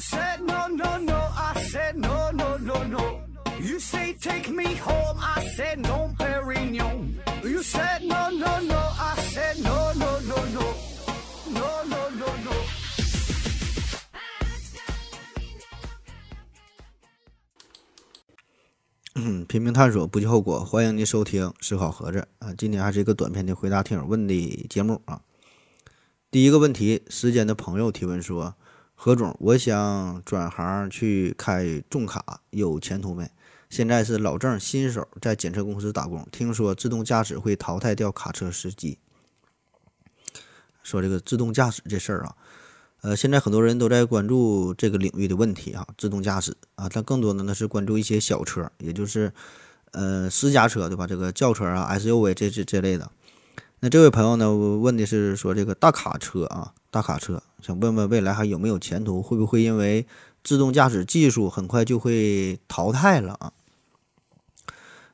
said no no no, I said no no no no. You say take me home, I said no, Perignon. You said no no no, I said no no no no, no no no no. 嗯，拼命探索，不计后果。欢迎您收听《思考盒子》啊，今天还是一个短篇的回答听友问的节目啊。第一个问题，时间的朋友提问说：何总，我想转行去开重卡，有前途没？现在是老郑新手，在检测公司打工，听说自动驾驶会淘汰掉卡车司机。说这个自动驾驶这事儿啊。呃，现在很多人都在关注这个领域的问题啊，自动驾驶啊，但更多的呢是关注一些小车，也就是呃私家车对吧？这个轿车啊、SUV 这这这类的。那这位朋友呢问的是说这个大卡车啊，大卡车，想问问未来还有没有前途？会不会因为自动驾驶技术很快就会淘汰了啊？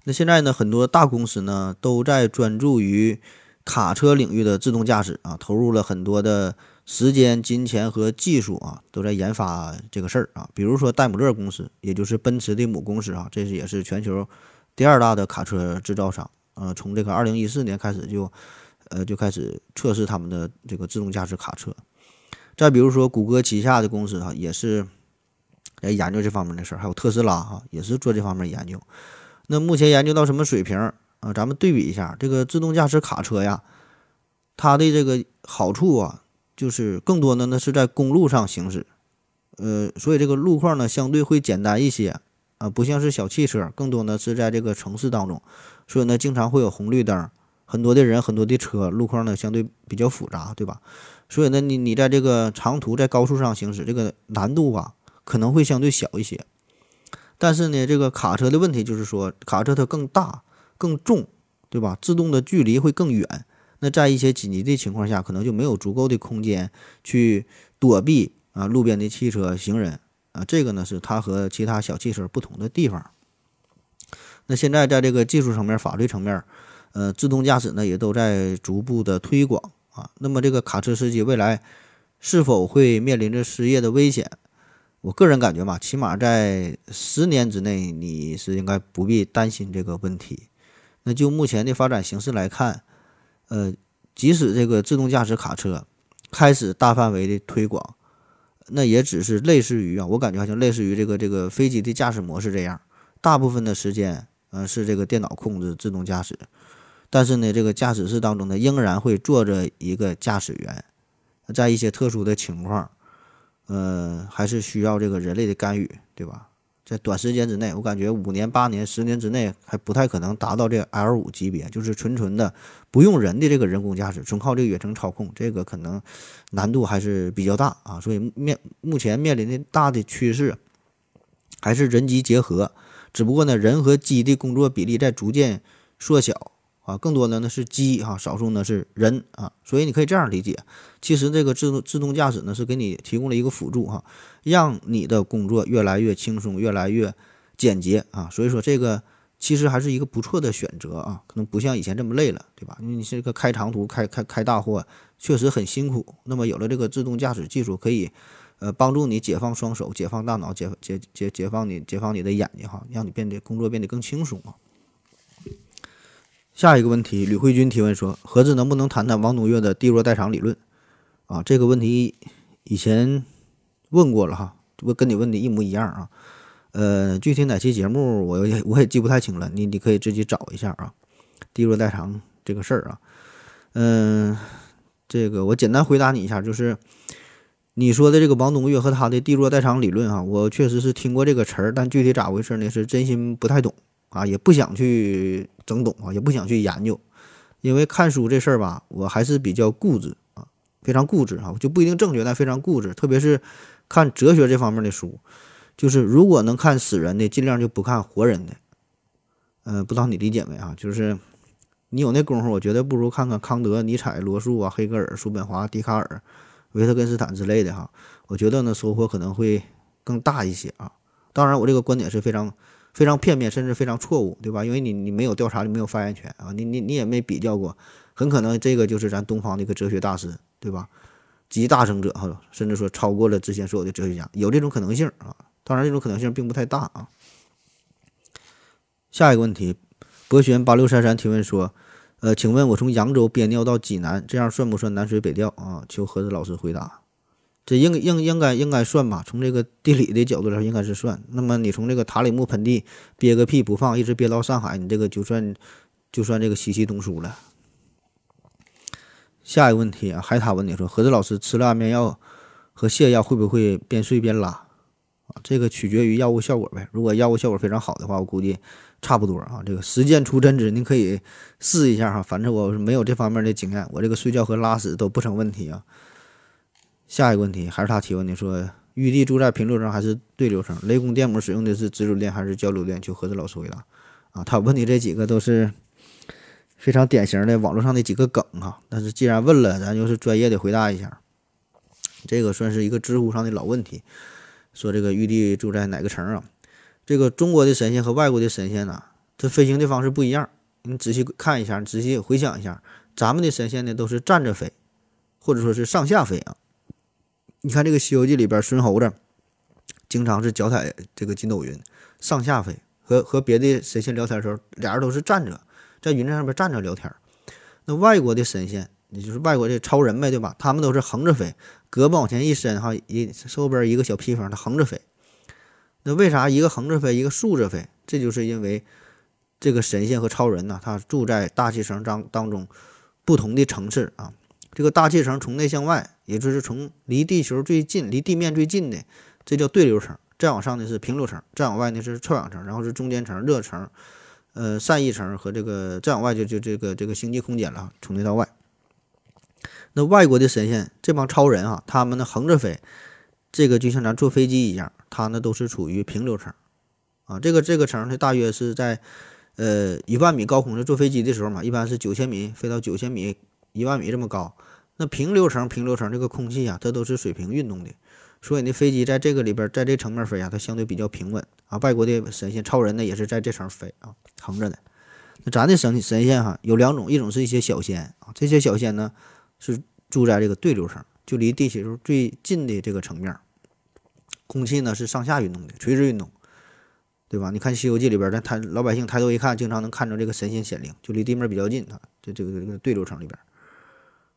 那现在呢，很多大公司呢都在专注于卡车领域的自动驾驶啊，投入了很多的。时间、金钱和技术啊，都在研发这个事儿啊。比如说戴姆勒公司，也就是奔驰的母公司啊，这是也是全球第二大的卡车制造商。呃，从这个二零一四年开始就，呃，就开始测试他们的这个自动驾驶卡车。再比如说谷歌旗下的公司啊，也是来研究这方面的事儿。还有特斯拉哈，也是做这方面研究。那目前研究到什么水平啊？咱们对比一下这个自动驾驶卡车呀，它的这个好处啊。就是更多的呢是在公路上行驶，呃，所以这个路况呢相对会简单一些啊，不像是小汽车，更多呢是在这个城市当中，所以呢经常会有红绿灯，很多的人，很多的车，路况呢相对比较复杂，对吧？所以呢你你在这个长途在高速上行驶，这个难度啊可能会相对小一些，但是呢这个卡车的问题就是说卡车它更大更重，对吧？制动的距离会更远。那在一些紧急的情况下，可能就没有足够的空间去躲避啊路边的汽车、行人啊，这个呢是它和其他小汽车不同的地方。那现在在这个技术层面、法律层面，呃，自动驾驶呢也都在逐步的推广啊。那么这个卡车司机未来是否会面临着失业的危险？我个人感觉嘛，起码在十年之内，你是应该不必担心这个问题。那就目前的发展形势来看。呃，即使这个自动驾驶卡车开始大范围的推广，那也只是类似于啊，我感觉好像类似于这个这个飞机的驾驶模式这样，大部分的时间，嗯，是这个电脑控制自动驾驶，但是呢，这个驾驶室当中呢，仍然会坐着一个驾驶员，在一些特殊的情况，呃，还是需要这个人类的干预，对吧？在短时间之内，我感觉五年、八年、十年之内还不太可能达到这 L 五级别，就是纯纯的不用人的这个人工驾驶，纯靠这个远程操控，这个可能难度还是比较大啊。所以面目前面临的大的趋势还是人机结合，只不过呢，人和机的工作比例在逐渐缩小。啊，更多的呢是机哈，少数呢是人啊，所以你可以这样理解，其实这个自动自动驾驶呢是给你提供了一个辅助哈，让你的工作越来越轻松，越来越简洁啊，所以说这个其实还是一个不错的选择啊，可能不像以前这么累了，对吧？因为你这个开长途、开开开大货确实很辛苦，那么有了这个自动驾驶技术，可以呃帮助你解放双手、解放大脑、解解解解放你解放你的眼睛哈，让你变得工作变得更轻松啊。下一个问题，吕慧君提问说：“何子能不能谈谈王东岳的地弱代偿理论？”啊，这个问题以前问过了哈，我跟你问的一模一样啊。呃，具体哪期节目我也我也记不太清了，你你可以自己找一下啊。地弱代偿这个事儿啊，嗯，这个我简单回答你一下，就是你说的这个王东岳和他的地弱代偿理论啊，我确实是听过这个词儿，但具体咋回事呢？是真心不太懂。啊，也不想去整懂啊，也不想去研究，因为看书这事儿吧，我还是比较固执啊，非常固执啊，就不一定正确，但非常固执。特别是看哲学这方面的书，就是如果能看死人的，尽量就不看活人的。嗯，不知道你理解没啊？就是你有那功夫，我觉得不如看看康德、尼采、罗素啊、黑格尔、叔本华、笛卡尔、维特根斯坦之类的哈。我觉得呢，收获可能会更大一些啊。当然，我这个观点是非常。非常片面，甚至非常错误，对吧？因为你你没有调查，你没有发言权啊，你你你也没比较过，很可能这个就是咱东方的一个哲学大师，对吧？集大成者哈，甚至说超过了之前所有的哲学家，有这种可能性啊。当然，这种可能性并不太大啊。下一个问题，博轩八六三三提问说，呃，请问我从扬州憋尿到济南，这样算不算南水北调啊？求何子老师回答。这应应应该应该算吧？从这个地理的角度来说，应该是算。那么你从这个塔里木盆地憋个屁不放，一直憋到上海，你这个就算就算这个西气东输了。下一个问题啊，海塔问你说，何子老师吃了安眠药和泻药会不会边睡边拉啊？这个取决于药物效果呗。如果药物效果非常好的话，我估计差不多啊。这个实践出真知，您可以试一下哈。反正我没有这方面的经验，我这个睡觉和拉屎都不成问题啊。下一个问题还是他提问的，说玉帝住在平流层还是对流层？雷公电母使用的是直流电还是交流电？求何子老师回答。啊，他问的这几个都是非常典型的网络上的几个梗哈。但是既然问了，咱就是专业的回答一下。这个算是一个知乎上的老问题，说这个玉帝住在哪个层啊？这个中国的神仙和外国的神仙呢，这飞行的方式不一样。你仔细看一下，仔细回想一下，咱们的神仙呢都是站着飞，或者说是上下飞啊。你看这个《西游记》里边，孙猴子经常是脚踩这个筋斗云上下飞，和和别的神仙聊天的时候，俩人都是站着在云上边站着聊天。那外国的神仙，也就是外国的超人呗，对吧？他们都是横着飞，胳膊往前一伸，哈，一后边一个小披风，他横着飞。那为啥一个横着飞，一个竖着飞？这就是因为这个神仙和超人呢，他住在大气层当当中不同的层次啊。这个大气层从内向外，也就是从离地球最近、离地面最近的，这叫对流层；再往上呢是平流层；再往外呢是臭氧层，然后是中间层、热层，呃，散逸层和这个再往外就就这个这个星际空间了，从内到外。那外国的神仙这帮超人啊，他们呢横着飞，这个就像咱坐飞机一样，他呢都是处于平流层啊。这个这个层呢大约是在呃一万米高空，就坐飞机的时候嘛，一般是九千米飞到九千米。一万米这么高，那平流层、平流层这个空气啊，它都是水平运动的，所以呢，飞机在这个里边，在这层面飞啊，它相对比较平稳啊。外国的神仙、超人呢，也是在这层飞啊，横着的。那咱的神神仙哈，有两种，一种是一些小仙啊，这些小仙呢是住在这个对流层，就离地球最近的这个层面，空气呢是上下运动的，垂直运动，对吧？你看《西游记》里边，咱抬老百姓抬头一看，经常能看着这个神仙显灵，就离地面比较近啊，这这个这个对流层里边。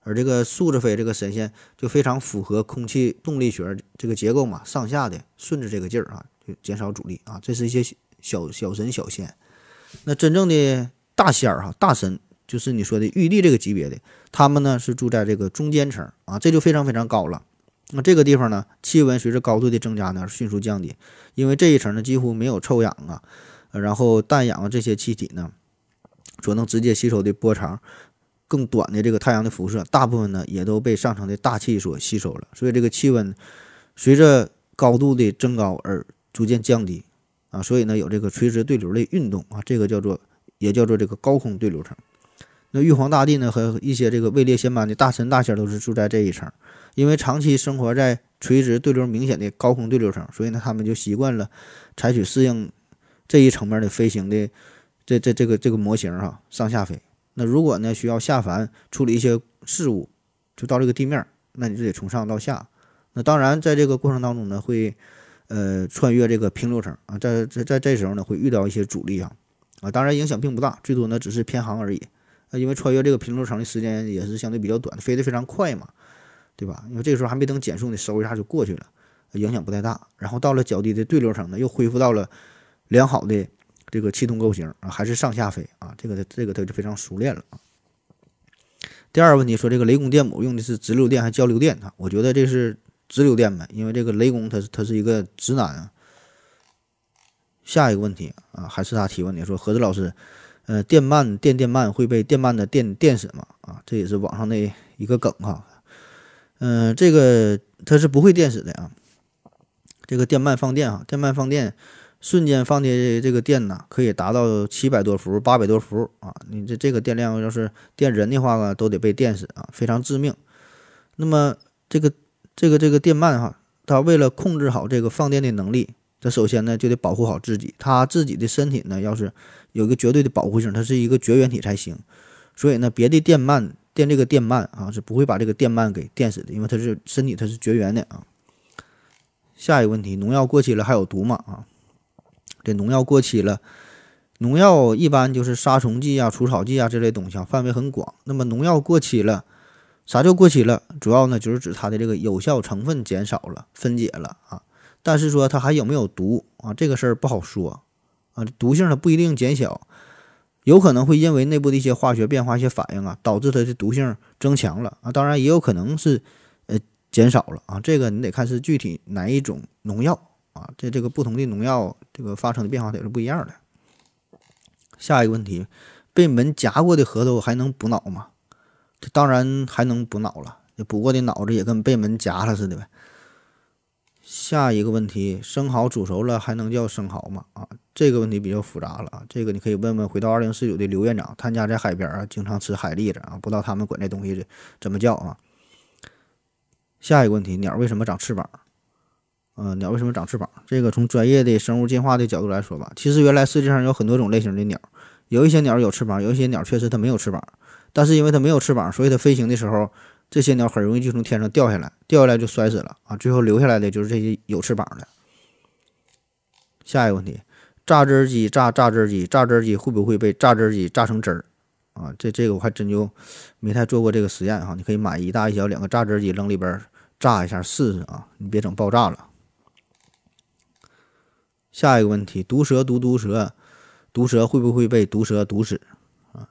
而这个竖着飞这个神仙就非常符合空气动力学这个结构嘛，上下的顺着这个劲儿啊，就减少阻力啊。这是一些小小神小仙。那真正的大仙儿哈，大神就是你说的玉帝这个级别的，他们呢是住在这个中间层啊，这就非常非常高了。那这个地方呢，气温随着高度的增加呢迅速降低，因为这一层呢几乎没有臭氧啊，然后氮氧这些气体呢所能直接吸收的波长。更短的这个太阳的辐射，大部分呢也都被上层的大气所吸收了，所以这个气温随着高度的增高而逐渐降低啊，所以呢有这个垂直对流的运动啊，这个叫做也叫做这个高空对流层。那玉皇大帝呢和一些这个位列仙班的大神大仙都是住在这一层，因为长期生活在垂直对流明显的高空对流层，所以呢他们就习惯了采取适应这一层面的飞行的这这这个这个模型哈，上下飞。那如果呢需要下凡处理一些事务，就到这个地面，那你就得从上到下。那当然，在这个过程当中呢，会呃穿越这个平流层啊，在在在这时候呢会遇到一些阻力啊啊，当然影响并不大，最多呢只是偏航而已。啊，因为穿越这个平流层的时间也是相对比较短，飞得非常快嘛，对吧？因为这个时候还没等减速呢，嗖一下就过去了，影响不太大。然后到了较低的对流层呢，又恢复到了良好的。这个气动构型啊，还是上下飞啊，这个这个它就非常熟练了啊。第二个问题说，这个雷公电母用的是直流电还是交流电啊？我觉得这是直流电呗，因为这个雷公他是他是一个直男啊。下一个问题啊，还是他提问的，说何子老师，呃，电鳗电电鳗会被电鳗的电电死吗？啊，这也是网上的一个梗哈。嗯，这个它是不会电死的啊。这个电鳗放电啊，电鳗放电。瞬间放的这个电呢，可以达到七百多伏、八百多伏啊！你这这个电量要是电人的话呢，都得被电死啊，非常致命。那么这个这个这个电鳗哈，它为了控制好这个放电的能力，它首先呢就得保护好自己，它自己的身体呢要是有一个绝对的保护性，它是一个绝缘体才行。所以呢，别的电鳗电这个电鳗啊，是不会把这个电鳗给电死的，因为它是身体它是绝缘的啊。下一个问题，农药过期了还有毒吗？啊，这农药过期了，农药一般就是杀虫剂啊、除草剂啊这类东西啊，范围很广。那么农药过期了，啥叫过期了？主要呢就是指它的这个有效成分减少了、分解了啊。但是说它还有没有毒啊？这个事儿不好说啊，毒性它不一定减小。有可能会因为内部的一些化学变化、一些反应啊，导致它的毒性增强了啊。当然也有可能是呃减少了啊。这个你得看是具体哪一种农药啊。这这个不同的农药这个发生的变化也是不一样的。下一个问题，被门夹过的核桃还能补脑吗？这当然还能补脑了，补过的脑子也跟被门夹了似的呗。下一个问题，生蚝煮熟了还能叫生蚝吗？啊，这个问题比较复杂了啊，这个你可以问问回到二零四九的刘院长，他家在海边啊，经常吃海蛎子啊，不知道他们管这东西怎么叫啊。下一个问题，鸟为什么长翅膀？呃，鸟为什么长翅膀？这个从专业的生物进化的角度来说吧，其实原来世界上有很多种类型的鸟，有一些鸟有翅膀，有一些鸟确实它没有翅膀，但是因为它没有翅膀，所以它飞行的时候。这些鸟很容易就从天上掉下来，掉下来就摔死了啊！最后留下来的就是这些有翅膀的。下一个问题，榨汁机榨榨汁机，榨汁机会不会被榨汁机榨成汁儿啊？这这个我还真就没太做过这个实验哈。你可以买一大一小两个榨汁机扔里边榨一下试试啊，你别整爆炸了。下一个问题，毒蛇毒毒蛇，毒蛇会不会被毒蛇毒死啊？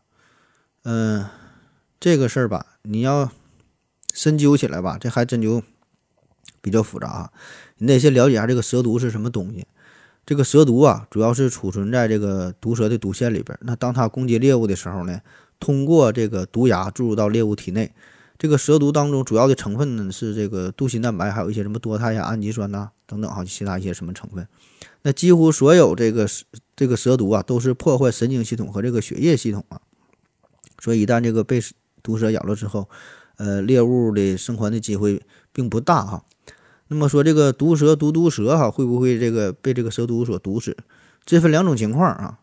嗯，这个事儿吧，你要。深究起来吧，这还真就比较复杂啊！你得先了解一下这个蛇毒是什么东西。这个蛇毒啊，主要是储存在这个毒蛇的毒腺里边。那当它攻击猎物的时候呢，通过这个毒牙注入到猎物体内。这个蛇毒当中主要的成分呢是这个镀锌蛋白，还有一些什么多肽呀、氨基酸呐等等哈，其他一些什么成分。那几乎所有这个这个蛇毒啊，都是破坏神经系统和这个血液系统啊。所以一旦这个被毒蛇咬了之后，呃，猎物的生还的机会并不大哈。那么说这个毒蛇毒毒蛇哈，会不会这个被这个蛇毒所毒死？这分两种情况啊。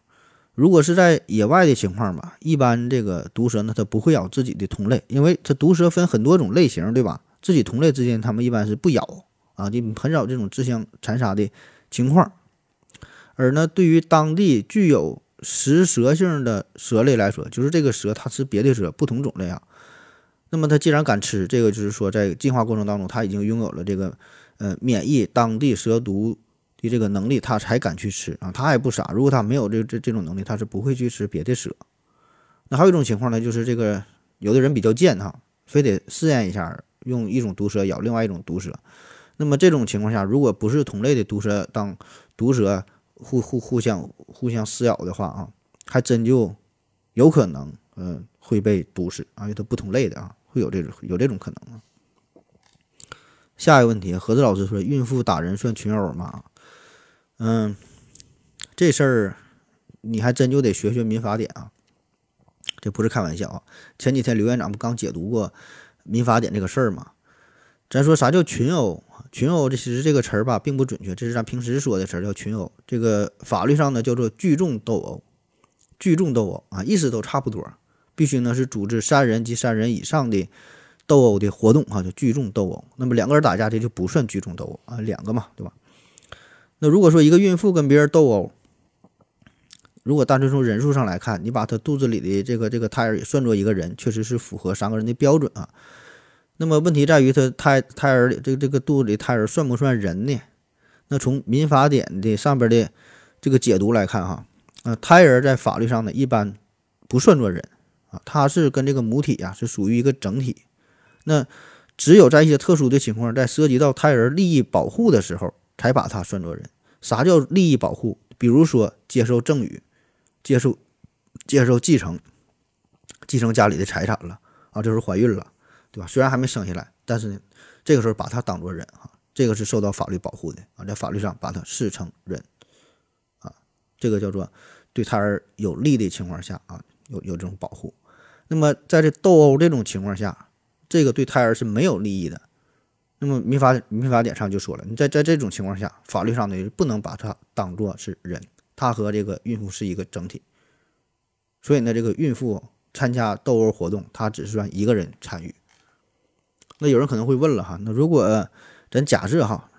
如果是在野外的情况吧，一般这个毒蛇呢，它不会咬自己的同类，因为它毒蛇分很多种类型，对吧？自己同类之间，它们一般是不咬啊，就很少这种自相残杀的情况。而呢，对于当地具有食蛇性的蛇类来说，就是这个蛇它吃别的蛇不同种类啊。那么它既然敢吃，这个就是说在进化过程当中，它已经拥有了这个呃免疫当地蛇毒的这个能力，它才敢去吃啊。它也不傻，如果它没有这这这种能力，它是不会去吃别的蛇。那还有一种情况呢，就是这个有的人比较贱哈，非得试验一下用一种毒蛇咬另外一种毒蛇。那么这种情况下，如果不是同类的毒蛇当毒蛇互互互相互相撕咬的话啊，还真就有可能嗯会被毒死啊，因为它不同类的啊。会有这种有这种可能啊？下一个问题，何子老师说，孕妇打人算群殴吗？嗯，这事儿你还真就得学学民法典啊，这不是开玩笑啊。前几天刘院长不刚解读过民法典这个事儿吗？咱说啥叫群殴？群殴这其实这个词儿吧并不准确，这是咱平时说的词儿叫群殴。这个法律上呢叫做聚众斗殴，聚众斗殴啊，意思都差不多。必须呢是组织三人及三人以上的斗殴的活动哈，就聚众斗殴。那么两个人打架这就不算聚众斗殴啊，两个嘛，对吧？那如果说一个孕妇跟别人斗殴，如果单纯从人数上来看，你把她肚子里的这个这个胎儿也算作一个人，确实是符合三个人的标准啊。那么问题在于，她胎胎儿里这这个肚子里胎儿算不算人呢？那从民法典的上边的这个解读来看哈，呃，胎儿在法律上呢一般不算作人。啊，他是跟这个母体呀是属于一个整体，那只有在一些特殊的情况，在涉及到胎儿利益保护的时候，才把它算作人。啥叫利益保护？比如说接受赠与、接受接受继承、继承家里的财产了啊，就是怀孕了，对吧？虽然还没生下来，但是呢，这个时候把它当做人哈，这个是受到法律保护的啊，在法律上把它视成人啊，这个叫做对胎儿有利的情况下啊，有有这种保护。那么，在这斗殴这种情况下，这个对胎儿是没有利益的。那么民法民法典上就说了，你在在这种情况下，法律上呢不能把它当做是人，他和这个孕妇是一个整体。所以呢，这个孕妇参加斗殴活动，他只是算一个人参与。那有人可能会问了哈，那如果咱假设哈，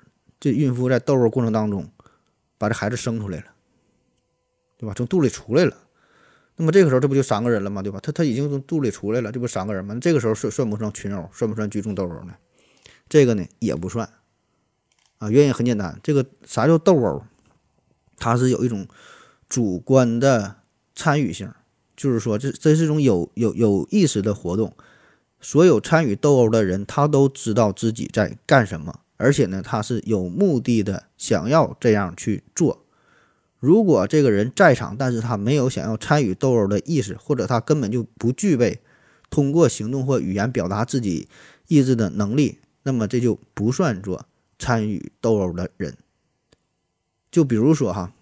这孕妇在斗殴过程当中把这孩子生出来了，对吧？从肚里出来了，那么这个时候这不就三个人了吗？对吧？他他已经从肚里出来了，这不三个人吗？这个时候算算不算群殴？算不算聚众斗殴呢？这个呢也不算啊。原因很简单，这个啥叫斗殴？它是有一种主观的参与性，就是说这这是一种有有有意识的活动。所有参与斗殴的人，他都知道自己在干什么，而且呢，他是有目的的，想要这样去做。如果这个人在场，但是他没有想要参与斗殴的意识，或者他根本就不具备通过行动或语言表达自己意志的能力，那么这就不算作参与斗殴的人。就比如说哈，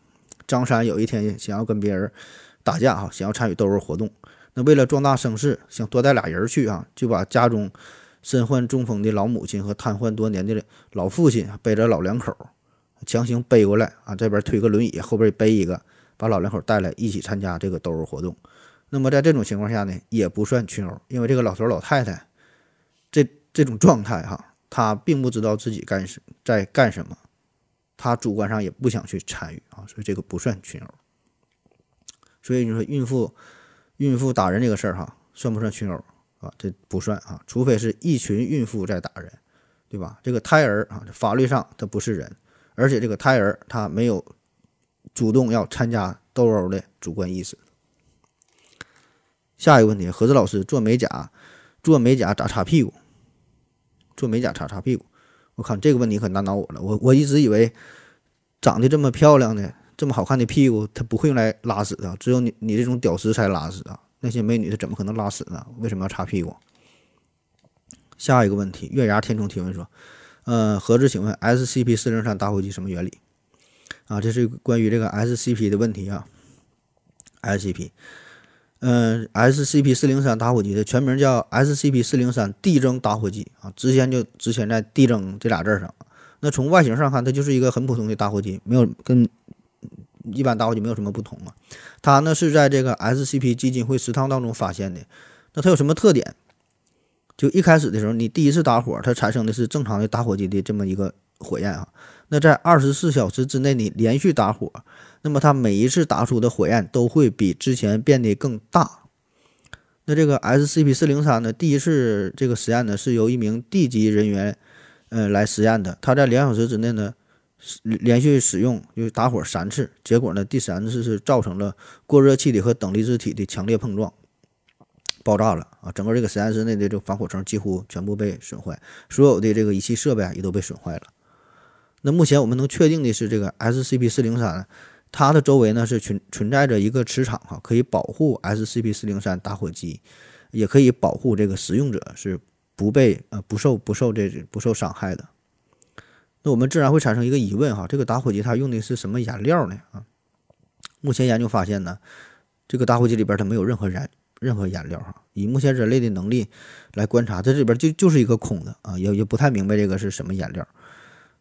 张三有一天想要跟别人打架哈，想要参与斗殴活动。那为了壮大声势，想多带俩人去啊，就把家中身患中风的老母亲和瘫痪多年的老父亲背着老两口，强行背过来啊，这边推个轮椅，后边背一个，把老两口带来一起参加这个斗殴活动。那么在这种情况下呢，也不算群殴，因为这个老头老太太这这种状态哈，他并不知道自己干什在干什么，他主观上也不想去参与啊，所以这个不算群殴。所以你说孕妇。孕妇打人这个事儿哈，算不算群殴啊？这不算啊，除非是一群孕妇在打人，对吧？这个胎儿啊，法律上他不是人，而且这个胎儿他没有主动要参加斗殴的主观意识。下一个问题，何子老师做美甲，做美甲咋擦屁股？做美甲擦擦屁股？我靠，这个问题可难倒我了。我我一直以为长得这么漂亮的。这么好看的屁股，它不会用来拉屎的，只有你你这种屌丝才拉屎啊！那些美女她怎么可能拉屎呢？为什么要擦屁股？下一个问题，月牙天冲提问说：“呃，何志，请问 SCP 四零三打火机什么原理？”啊，这是关于这个 SCP 的问题啊。SCP，嗯，SCP 四零三打火机的全名叫 SCP 四零三地征打火机啊，之前就之前在地征这俩字上。那从外形上看，它就是一个很普通的打火机，没有跟。一般打火机没有什么不同啊，它呢是在这个 SCP 基金会食堂当中发现的。那它有什么特点？就一开始的时候，你第一次打火，它产生的是正常的打火机的这么一个火焰啊。那在二十四小时之内，你连续打火，那么它每一次打出的火焰都会比之前变得更大。那这个 SCP 四零三呢，第一次这个实验呢是由一名地级人员，呃来实验的。他在两小时之内呢。连续使用就打火三次，结果呢，第三次是造成了过热气体和等离子体的强烈碰撞，爆炸了啊！整个这个实验室内的这个防火层几乎全部被损坏，所有的这个仪器设备啊也都被损坏了。那目前我们能确定的是，这个 SCP 四零三它的周围呢是存存在着一个磁场哈，可以保护 SCP 四零三打火机，也可以保护这个使用者是不被呃不受不受这不受伤害的。那我们自然会产生一个疑问哈，这个打火机它用的是什么颜料呢？啊，目前研究发现呢，这个打火机里边它没有任何燃任何颜料哈。以目前人类的能力来观察，这里边就就是一个空的啊，也也不太明白这个是什么颜料。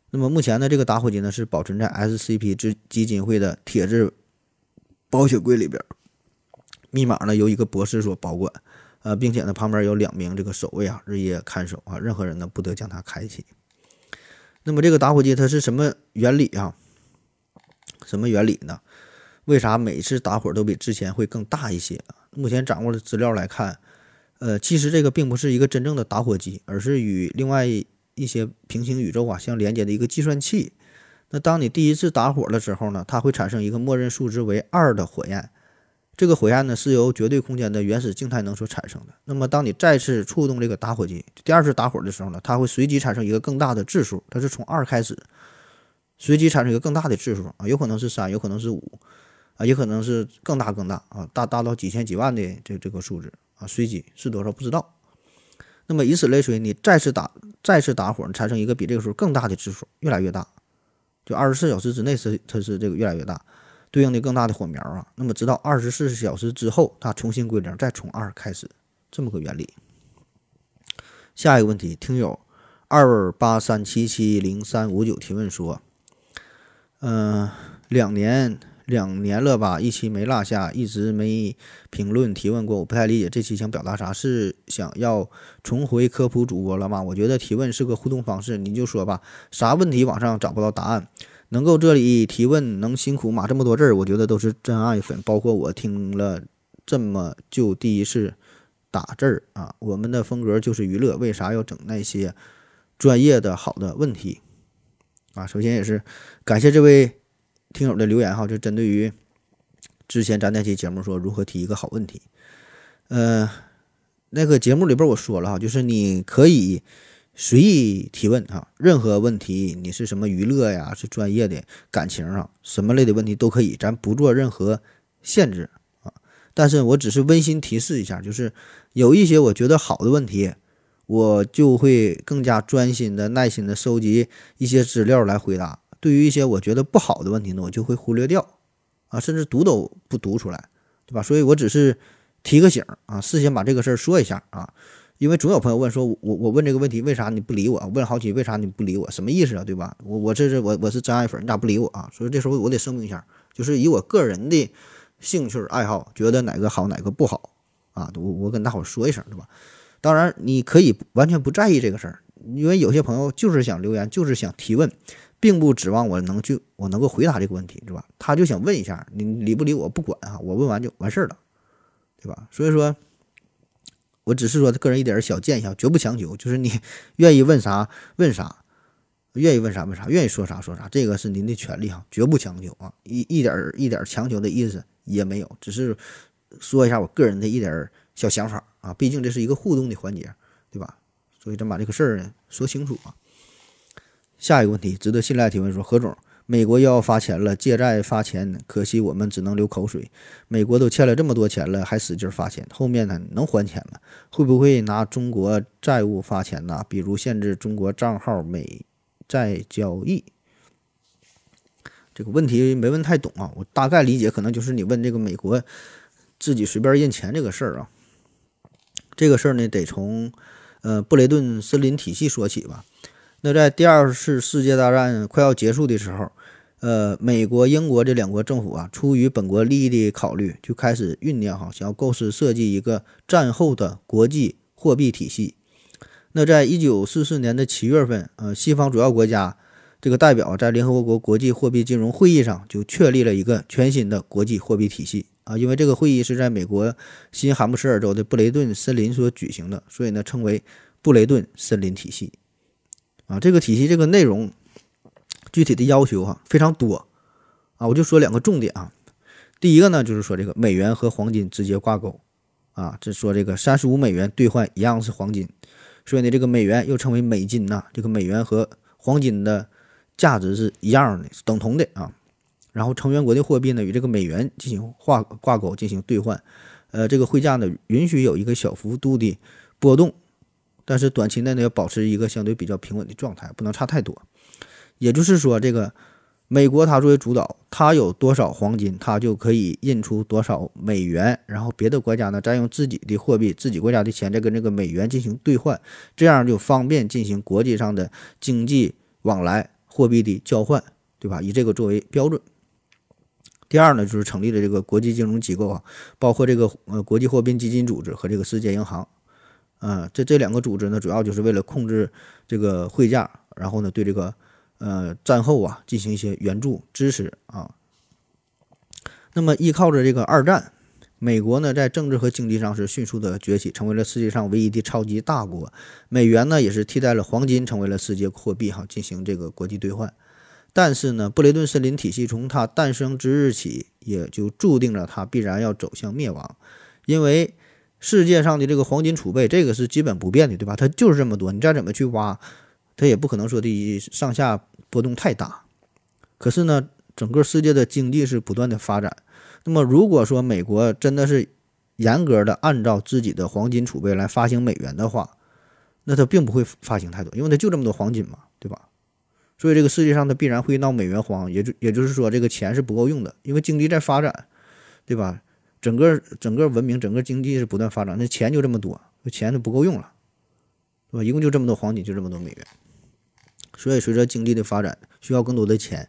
那么目前呢，这个打火机呢是保存在 SCP 之基金会的铁质保险柜里边，密码呢由一个博士所保管，呃，并且呢旁边有两名这个守卫啊日夜看守啊，任何人呢不得将它开启。那么这个打火机它是什么原理啊？什么原理呢？为啥每次打火都比之前会更大一些？目前掌握的资料来看，呃，其实这个并不是一个真正的打火机，而是与另外一些平行宇宙啊相连接的一个计算器。那当你第一次打火的时候呢，它会产生一个默认数值为二的火焰。这个火焰呢是由绝对空间的原始静态能所产生的。那么，当你再次触动这个打火机，第二次打火的时候呢，它会随机产生一个更大的质数，它是从二开始，随机产生一个更大的质数啊，有可能是三，有可能是五，啊，也可能是更大更大啊，大大到几千几万的这这个数字啊，随机是多少不知道。那么以此类推，你再次打再次打火，产生一个比这个数更大的质数，越来越大，就二十四小时之内是它是这个越来越大。对应的更大的火苗啊，那么直到二十四小时之后，它重新归零，再从二开始，这么个原理。下一个问题，听友二八三七七零三五九提问说：嗯，两年两年了吧，一期没落下，一直没评论提问过，我不太理解这期想表达啥，是想要重回科普主播了吗？我觉得提问是个互动方式，你就说吧，啥问题网上找不到答案，能够这里提问，能辛苦码这么多字儿，我觉得都是真爱粉，包括我听了这么就第一次打字儿啊，我们的风格就是娱乐，为啥要整那些专业的好的问题啊？首先也是感谢这位。听友的留言哈，就针对于之前咱那期节目说如何提一个好问题，呃，那个节目里边我说了哈，就是你可以随意提问哈，任何问题，你是什么娱乐呀，是专业的、感情啊，什么类的问题都可以，咱不做任何限制啊。但是我只是温馨提示一下，就是有一些我觉得好的问题，我就会更加专心的、耐心的收集一些资料来回答。对于一些我觉得不好的问题呢，我就会忽略掉，啊，甚至读都不读出来，对吧？所以我只是提个醒啊，事先把这个事儿说一下啊，因为总有朋友问说，我我问这个问题，为啥你不理我？问好几，为啥你不理我？什么意思啊？对吧？我我这是我我是真爱粉，你咋不理我啊？所以这时候我得声明一下，就是以我个人的兴趣爱好，觉得哪个好哪个不好啊，我我跟大伙说一声，对吧？当然你可以完全不在意这个事儿，因为有些朋友就是想留言，就是想提问。并不指望我能去，我能够回答这个问题，是吧？他就想问一下，你理不理我不管啊，我问完就完事儿了，对吧？所以说，我只是说个人一点小建议，绝不强求，就是你 愿意问啥问啥，愿意问啥问啥，愿意说啥说啥，这个是您的权利哈，绝不强求啊，一一点一点强求的意思也没有，只是说一下我个人的一点小想法啊，毕竟这是一个互动的环节，对吧？所以咱把这个事儿呢说清楚啊。下一个问题，值得信赖提问说：何总，美国又要发钱了，借债发钱，可惜我们只能流口水。美国都欠了这么多钱了，还使劲发钱，后面呢能还钱吗？会不会拿中国债务发钱呢？比如限制中国账号美债交易？这个问题没问太懂啊，我大概理解，可能就是你问这个美国自己随便印钱这个事儿啊。这个事儿呢，得从呃布雷顿森林体系说起吧。那在第二次世界大战快要结束的时候，呃，美国、英国这两国政府啊，出于本国利益的考虑，就开始酝酿哈，想要构思设计一个战后的国际货币体系。那在一九四四年的七月份，呃，西方主要国家这个代表在联合国国际货币金融会议上就确立了一个全新的国际货币体系啊。因为这个会议是在美国新罕布什尔州的布雷顿森林所举行的，所以呢，称为布雷顿森林体系。啊，这个体系这个内容具体的要求哈非常多啊，我就说两个重点啊。第一个呢，就是说这个美元和黄金直接挂钩啊，这说这个三十五美元兑换一样是黄金，所以呢，这个美元又称为美金呐，这个美元和黄金的价值是一样的，等同的啊。然后成员国的货币呢与这个美元进行挂挂钩进行兑换，呃，这个汇价呢允许有一个小幅度的波动。但是短期内呢，要保持一个相对比较平稳的状态，不能差太多。也就是说，这个美国它作为主导，它有多少黄金，它就可以印出多少美元，然后别的国家呢再用自己的货币、自己国家的钱再跟这个美元进行兑换，这样就方便进行国际上的经济往来、货币的交换，对吧？以这个作为标准。第二呢，就是成立的这个国际金融机构啊，包括这个呃国际货币基金组织和这个世界银行。啊，这这两个组织呢，主要就是为了控制这个汇价，然后呢，对这个呃战后啊进行一些援助支持啊。那么依靠着这个二战，美国呢在政治和经济上是迅速的崛起，成为了世界上唯一的超级大国。美元呢也是替代了黄金，成为了世界货币哈，进行这个国际兑换。但是呢，布雷顿森林体系从它诞生之日起，也就注定了它必然要走向灭亡，因为。世界上的这个黄金储备，这个是基本不变的，对吧？它就是这么多，你再怎么去挖，它也不可能说的上下波动太大。可是呢，整个世界的经济是不断的发展。那么，如果说美国真的是严格的按照自己的黄金储备来发行美元的话，那它并不会发行太多，因为它就这么多黄金嘛，对吧？所以这个世界上它必然会闹美元荒，也就也就是说，这个钱是不够用的，因为经济在发展，对吧？整个整个文明，整个经济是不断发展，那钱就这么多，钱就不够用了，对吧？一共就这么多黄金，就这么多美元，所以随着经济的发展，需要更多的钱，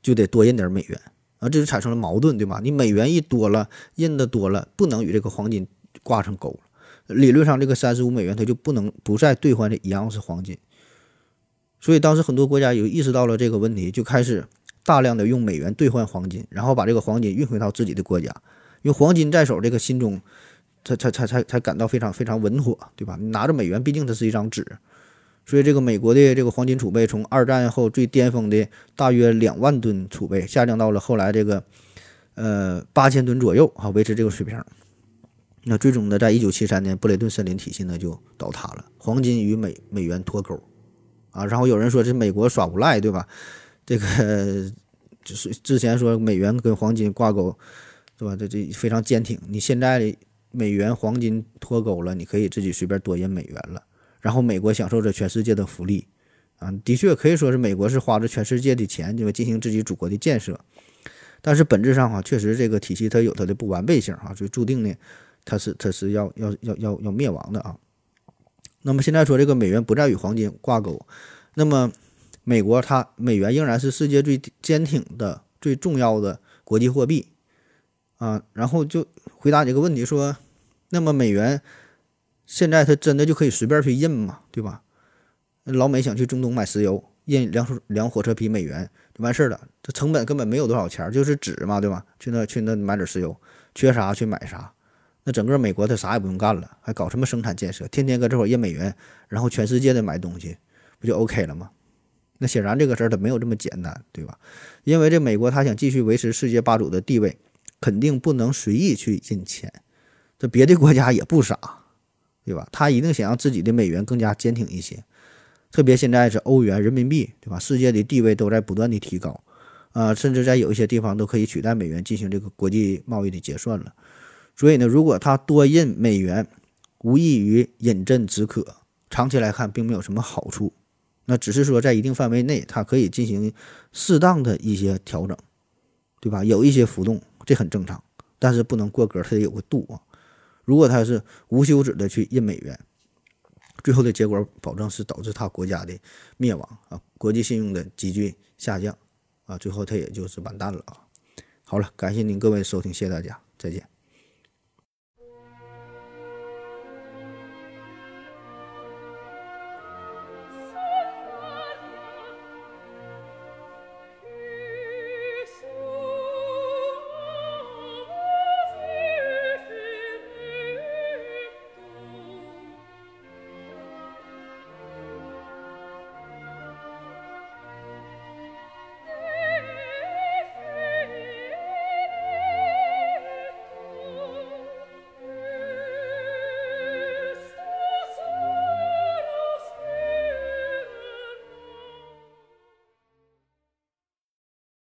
就得多印点美元啊，这就产生了矛盾，对吧？你美元一多了，印的多了，不能与这个黄金挂上钩了。理论上，这个三十五美元它就不能不再兑换的一样是黄金。所以当时很多国家有意识到了这个问题，就开始大量的用美元兑换黄金，然后把这个黄金运回到自己的国家。因为黄金在手，这个心中才才才才才感到非常非常稳妥，对吧？你拿着美元，毕竟它是一张纸。所以这个美国的这个黄金储备，从二战后最巅峰的大约两万吨储备，下降到了后来这个呃八千吨左右啊，维持这个水平。那最终呢，在一九七三年，布雷顿森林体系呢就倒塌了，黄金与美美元脱钩。啊，然后有人说这美国耍无赖，对吧？这个 就是之前说美元跟黄金挂钩，对吧？这这非常坚挺。你现在美元黄金脱钩了，你可以自己随便多印美元了。然后美国享受着全世界的福利，啊，的确可以说是美国是花着全世界的钱，对吧？进行自己祖国的建设。但是本质上哈，确实这个体系它有它的不完备性啊，就注定呢，它是它是要要要要要灭亡的啊。那么现在说这个美元不再与黄金挂钩，那么美国它美元仍然是世界最坚挺的、最重要的国际货币啊。然后就回答你这个问题说，那么美元现在它真的就可以随便去印吗？对吧？老美想去中东买石油，印两两火车皮美元就完事儿了，这成本根本没有多少钱，就是纸嘛，对吧？去那去那买点石油，缺啥去买啥。那整个美国他啥也不用干了，还搞什么生产建设？天天搁这会儿印美元，然后全世界的买东西，不就 OK 了吗？那显然这个事儿它没有这么简单，对吧？因为这美国他想继续维持世界霸主的地位，肯定不能随意去印钱。这别的国家也不傻，对吧？他一定想让自己的美元更加坚挺一些。特别现在是欧元、人民币，对吧？世界的地位都在不断的提高，啊，甚至在有一些地方都可以取代美元进行这个国际贸易的结算了。所以呢，如果他多印美元，无异于饮鸩止渴，长期来看并没有什么好处。那只是说在一定范围内，它可以进行适当的一些调整，对吧？有一些浮动，这很正常，但是不能过格，它得有个度啊。如果它是无休止的去印美元，最后的结果保证是导致它国家的灭亡啊，国际信用的急剧下降啊，最后它也就是完蛋了啊。好了，感谢您各位收听，谢谢大家，再见。